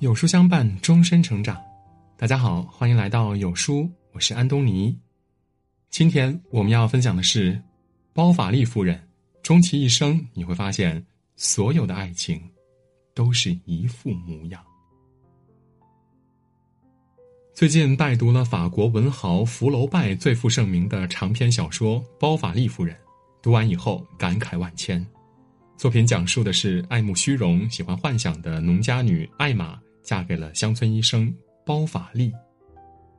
有书相伴，终身成长。大家好，欢迎来到有书，我是安东尼。今天我们要分享的是包法利夫人。终其一生，你会发现，所有的爱情都是一副模样。最近拜读了法国文豪福楼拜最负盛名的长篇小说《包法利夫人》，读完以后感慨万千。作品讲述的是爱慕虚荣、喜欢幻想的农家女艾玛嫁给了乡村医生包法利，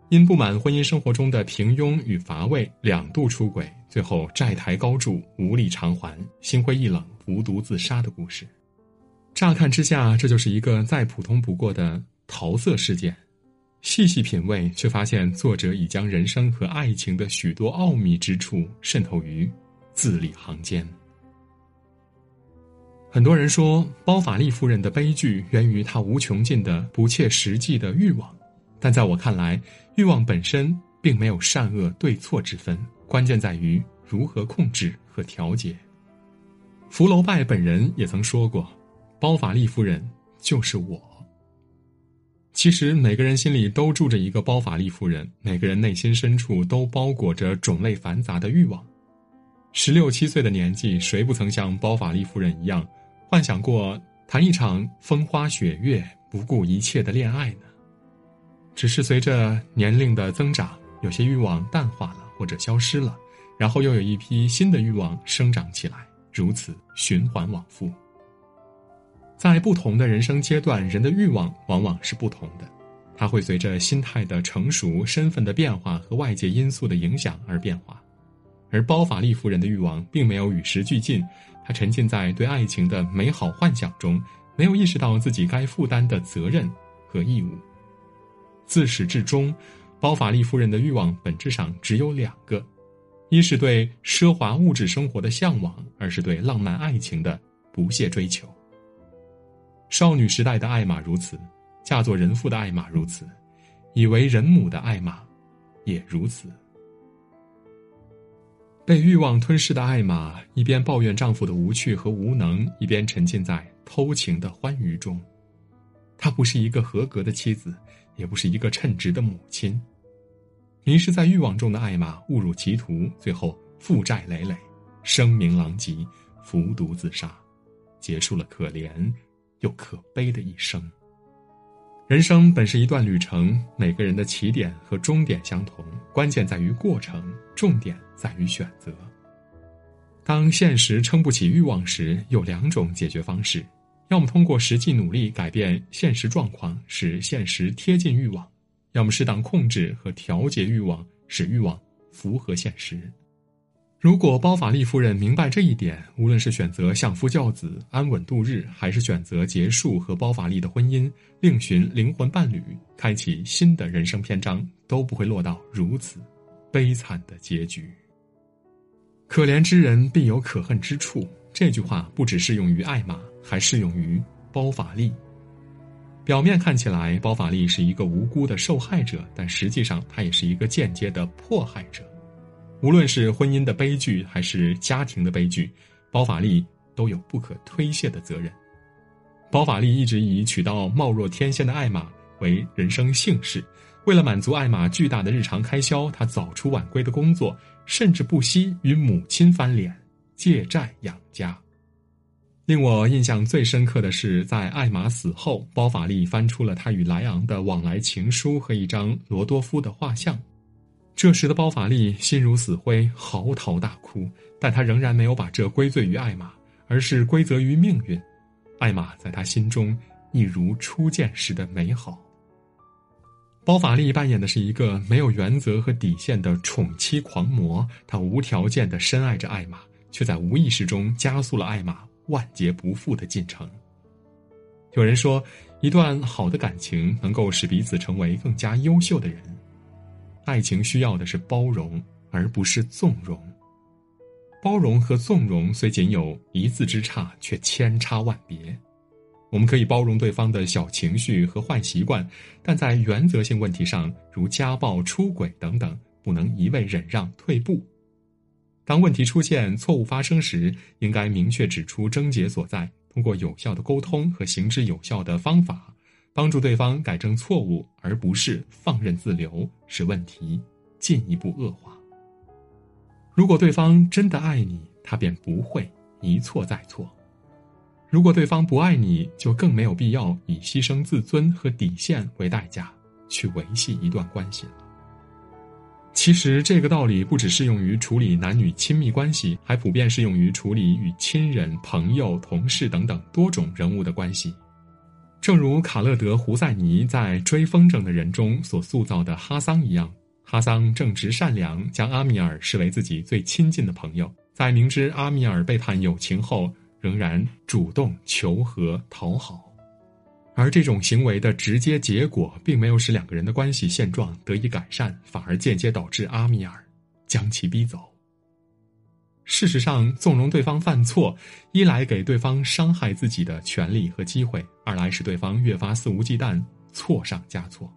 因不满婚姻生活中的平庸与乏味，两度出轨，最后债台高筑，无力偿还，心灰意冷，服毒自杀的故事。乍看之下，这就是一个再普通不过的桃色事件。细细品味，却发现作者已将人生和爱情的许多奥秘之处渗透于字里行间。很多人说，包法利夫人的悲剧源于她无穷尽的不切实际的欲望，但在我看来，欲望本身并没有善恶对错之分，关键在于如何控制和调节。福楼拜本人也曾说过：“包法利夫人就是我。”其实每个人心里都住着一个包法利夫人，每个人内心深处都包裹着种类繁杂的欲望。十六七岁的年纪，谁不曾像包法利夫人一样，幻想过谈一场风花雪月、不顾一切的恋爱呢？只是随着年龄的增长，有些欲望淡化了或者消失了，然后又有一批新的欲望生长起来，如此循环往复。在不同的人生阶段，人的欲望往往是不同的，它会随着心态的成熟、身份的变化和外界因素的影响而变化。而包法利夫人的欲望并没有与时俱进，她沉浸在对爱情的美好幻想中，没有意识到自己该负担的责任和义务。自始至终，包法利夫人的欲望本质上只有两个：一是对奢华物质生活的向往，二是对浪漫爱情的不懈追求。少女时代的艾玛如此，嫁作人妇的艾玛如此，以为人母的艾玛也如此。被欲望吞噬的艾玛，一边抱怨丈夫的无趣和无能，一边沉浸在偷情的欢愉中。她不是一个合格的妻子，也不是一个称职的母亲。迷失在欲望中的艾玛误入歧途，最后负债累累，声名狼藉，服毒自杀，结束了可怜。又可悲的一生。人生本是一段旅程，每个人的起点和终点相同，关键在于过程，重点在于选择。当现实撑不起欲望时，有两种解决方式：要么通过实际努力改变现实状况，使现实贴近欲望；要么适当控制和调节欲望，使欲望符合现实。如果包法利夫人明白这一点，无论是选择相夫教子、安稳度日，还是选择结束和包法利的婚姻，另寻灵魂伴侣，开启新的人生篇章，都不会落到如此悲惨的结局。可怜之人必有可恨之处，这句话不只适用于艾玛，还适用于包法利。表面看起来，包法利是一个无辜的受害者，但实际上他也是一个间接的迫害者。无论是婚姻的悲剧还是家庭的悲剧，包法利都有不可推卸的责任。包法利一直以娶到貌若天仙的艾玛为人生幸事，为了满足艾玛巨大的日常开销，他早出晚归的工作，甚至不惜与母亲翻脸，借债养家。令我印象最深刻的是，在艾玛死后，包法利翻出了他与莱昂的往来情书和一张罗多夫的画像。这时的包法利心如死灰，嚎啕大哭，但他仍然没有把这归罪于艾玛，而是归责于命运。艾玛在他心中一如初见时的美好。包法利扮演的是一个没有原则和底线的宠妻狂魔，他无条件的深爱着艾玛，却在无意识中加速了艾玛万劫不复的进程。有人说，一段好的感情能够使彼此成为更加优秀的人。爱情需要的是包容，而不是纵容。包容和纵容虽仅有一字之差，却千差万别。我们可以包容对方的小情绪和坏习惯，但在原则性问题上，如家暴、出轨等等，不能一味忍让退步。当问题出现、错误发生时，应该明确指出症结所在，通过有效的沟通和行之有效的方法，帮助对方改正错误，而不是放任自流，使问题进一步恶化。如果对方真的爱你，他便不会一错再错。如果对方不爱你，就更没有必要以牺牲自尊和底线为代价去维系一段关系了。其实，这个道理不只适用于处理男女亲密关系，还普遍适用于处理与亲人、朋友、同事等等多种人物的关系。正如卡勒德·胡塞尼在《追风筝的人》中所塑造的哈桑一样，哈桑正直善良，将阿米尔视为自己最亲近的朋友，在明知阿米尔背叛友情后。仍然主动求和讨好，而这种行为的直接结果，并没有使两个人的关系现状得以改善，反而间接导致阿米尔将其逼走。事实上，纵容对方犯错，一来给对方伤害自己的权利和机会，二来使对方越发肆无忌惮，错上加错。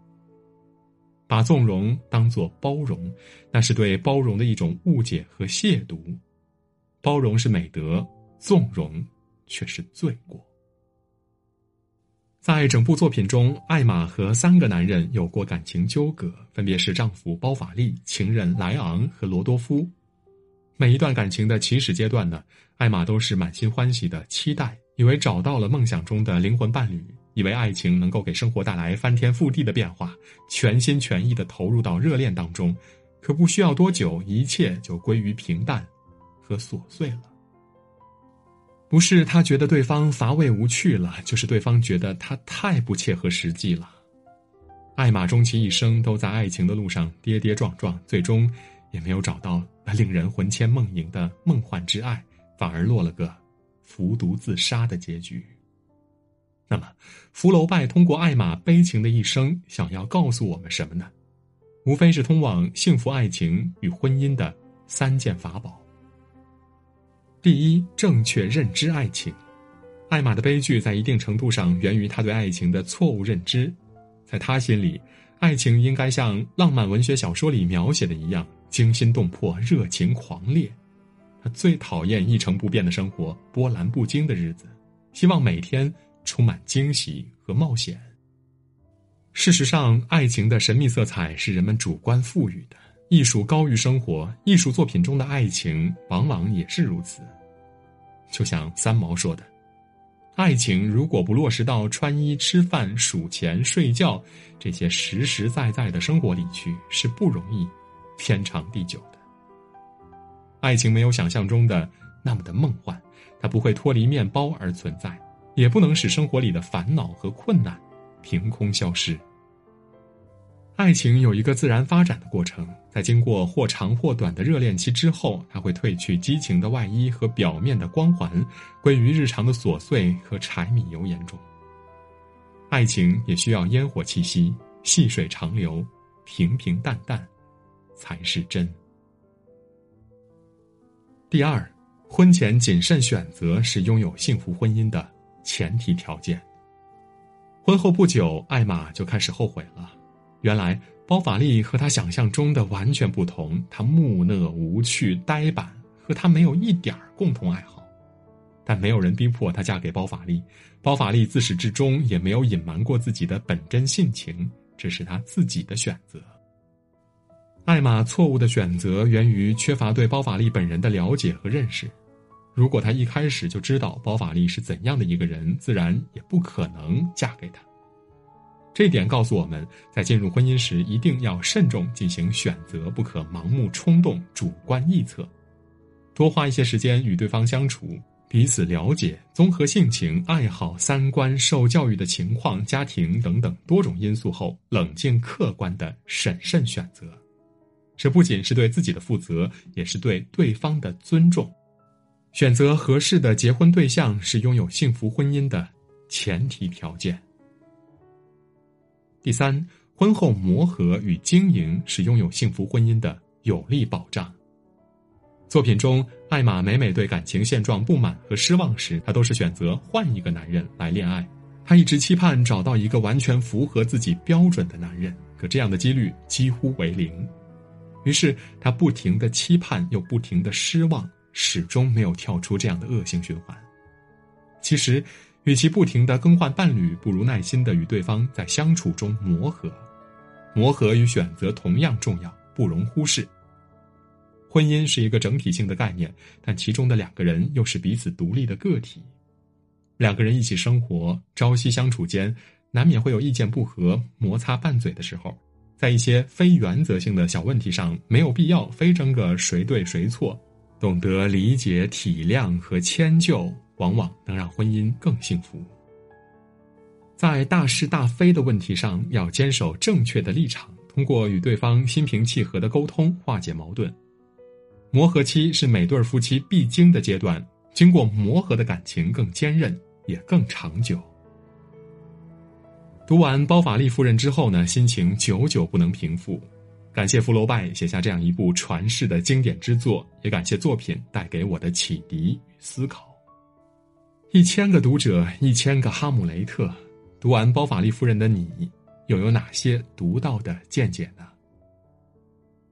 把纵容当作包容，那是对包容的一种误解和亵渎。包容是美德。纵容却是罪过。在整部作品中，艾玛和三个男人有过感情纠葛，分别是丈夫包法利、情人莱昂和罗多夫。每一段感情的起始阶段呢，艾玛都是满心欢喜的期待，以为找到了梦想中的灵魂伴侣，以为爱情能够给生活带来翻天覆地的变化，全心全意的投入到热恋当中。可不需要多久，一切就归于平淡和琐碎了。不是他觉得对方乏味无趣了，就是对方觉得他太不切合实际了。艾玛终其一生都在爱情的路上跌跌撞撞，最终也没有找到那令人魂牵梦萦的梦幻之爱，反而落了个服毒自杀的结局。那么，福楼拜通过艾玛悲情的一生，想要告诉我们什么呢？无非是通往幸福爱情与婚姻的三件法宝。第一，正确认知爱情。艾玛的悲剧在一定程度上源于她对爱情的错误认知。在她心里，爱情应该像浪漫文学小说里描写的一样，惊心动魄、热情狂烈。他最讨厌一成不变的生活、波澜不惊的日子，希望每天充满惊喜和冒险。事实上，爱情的神秘色彩是人们主观赋予的。艺术高于生活，艺术作品中的爱情往往也是如此。就像三毛说的：“爱情如果不落实到穿衣、吃饭、数钱、睡觉这些实实在在的生活里去，是不容易天长地久的。爱情没有想象中的那么的梦幻，它不会脱离面包而存在，也不能使生活里的烦恼和困难凭空消失。”爱情有一个自然发展的过程，在经过或长或短的热恋期之后，它会褪去激情的外衣和表面的光环，归于日常的琐碎和柴米油盐中。爱情也需要烟火气息，细水长流，平平淡淡，才是真。第二，婚前谨慎选择是拥有幸福婚姻的前提条件。婚后不久，艾玛就开始后悔了。原来包法利和他想象中的完全不同，他木讷无趣、呆板，和他没有一点儿共同爱好。但没有人逼迫他嫁给包法利，包法利自始至终也没有隐瞒过自己的本真性情，这是他自己的选择。艾玛错误的选择源于缺乏对包法利本人的了解和认识。如果他一开始就知道包法利是怎样的一个人，自然也不可能嫁给他。这点告诉我们在进入婚姻时一定要慎重进行选择，不可盲目冲动、主观臆测，多花一些时间与对方相处，彼此了解，综合性情、爱好、三观、受教育的情况、家庭等等多种因素后，冷静客观的审慎选择。这不仅是对自己的负责，也是对对方的尊重。选择合适的结婚对象是拥有幸福婚姻的前提条件。第三，婚后磨合与经营是拥有幸福婚姻的有力保障。作品中，艾玛每每对感情现状不满和失望时，她都是选择换一个男人来恋爱。她一直期盼找到一个完全符合自己标准的男人，可这样的几率几乎为零。于是，他不停的期盼，又不停的失望，始终没有跳出这样的恶性循环。其实，与其不停的更换伴侣，不如耐心的与对方在相处中磨合。磨合与选择同样重要，不容忽视。婚姻是一个整体性的概念，但其中的两个人又是彼此独立的个体。两个人一起生活，朝夕相处间，难免会有意见不合、摩擦拌嘴的时候。在一些非原则性的小问题上，没有必要非争个谁对谁错。懂得理解、体谅和迁就，往往能让婚姻更幸福。在大是大非的问题上，要坚守正确的立场，通过与对方心平气和的沟通化解矛盾。磨合期是每对夫妻必经的阶段，经过磨合的感情更坚韧，也更长久。读完《包法利夫人》之后呢，心情久久不能平复。感谢福楼拜写下这样一部传世的经典之作，也感谢作品带给我的启迪与思考。一千个读者，一千个哈姆雷特，读完《包法利夫人》的你，又有哪些独到的见解呢？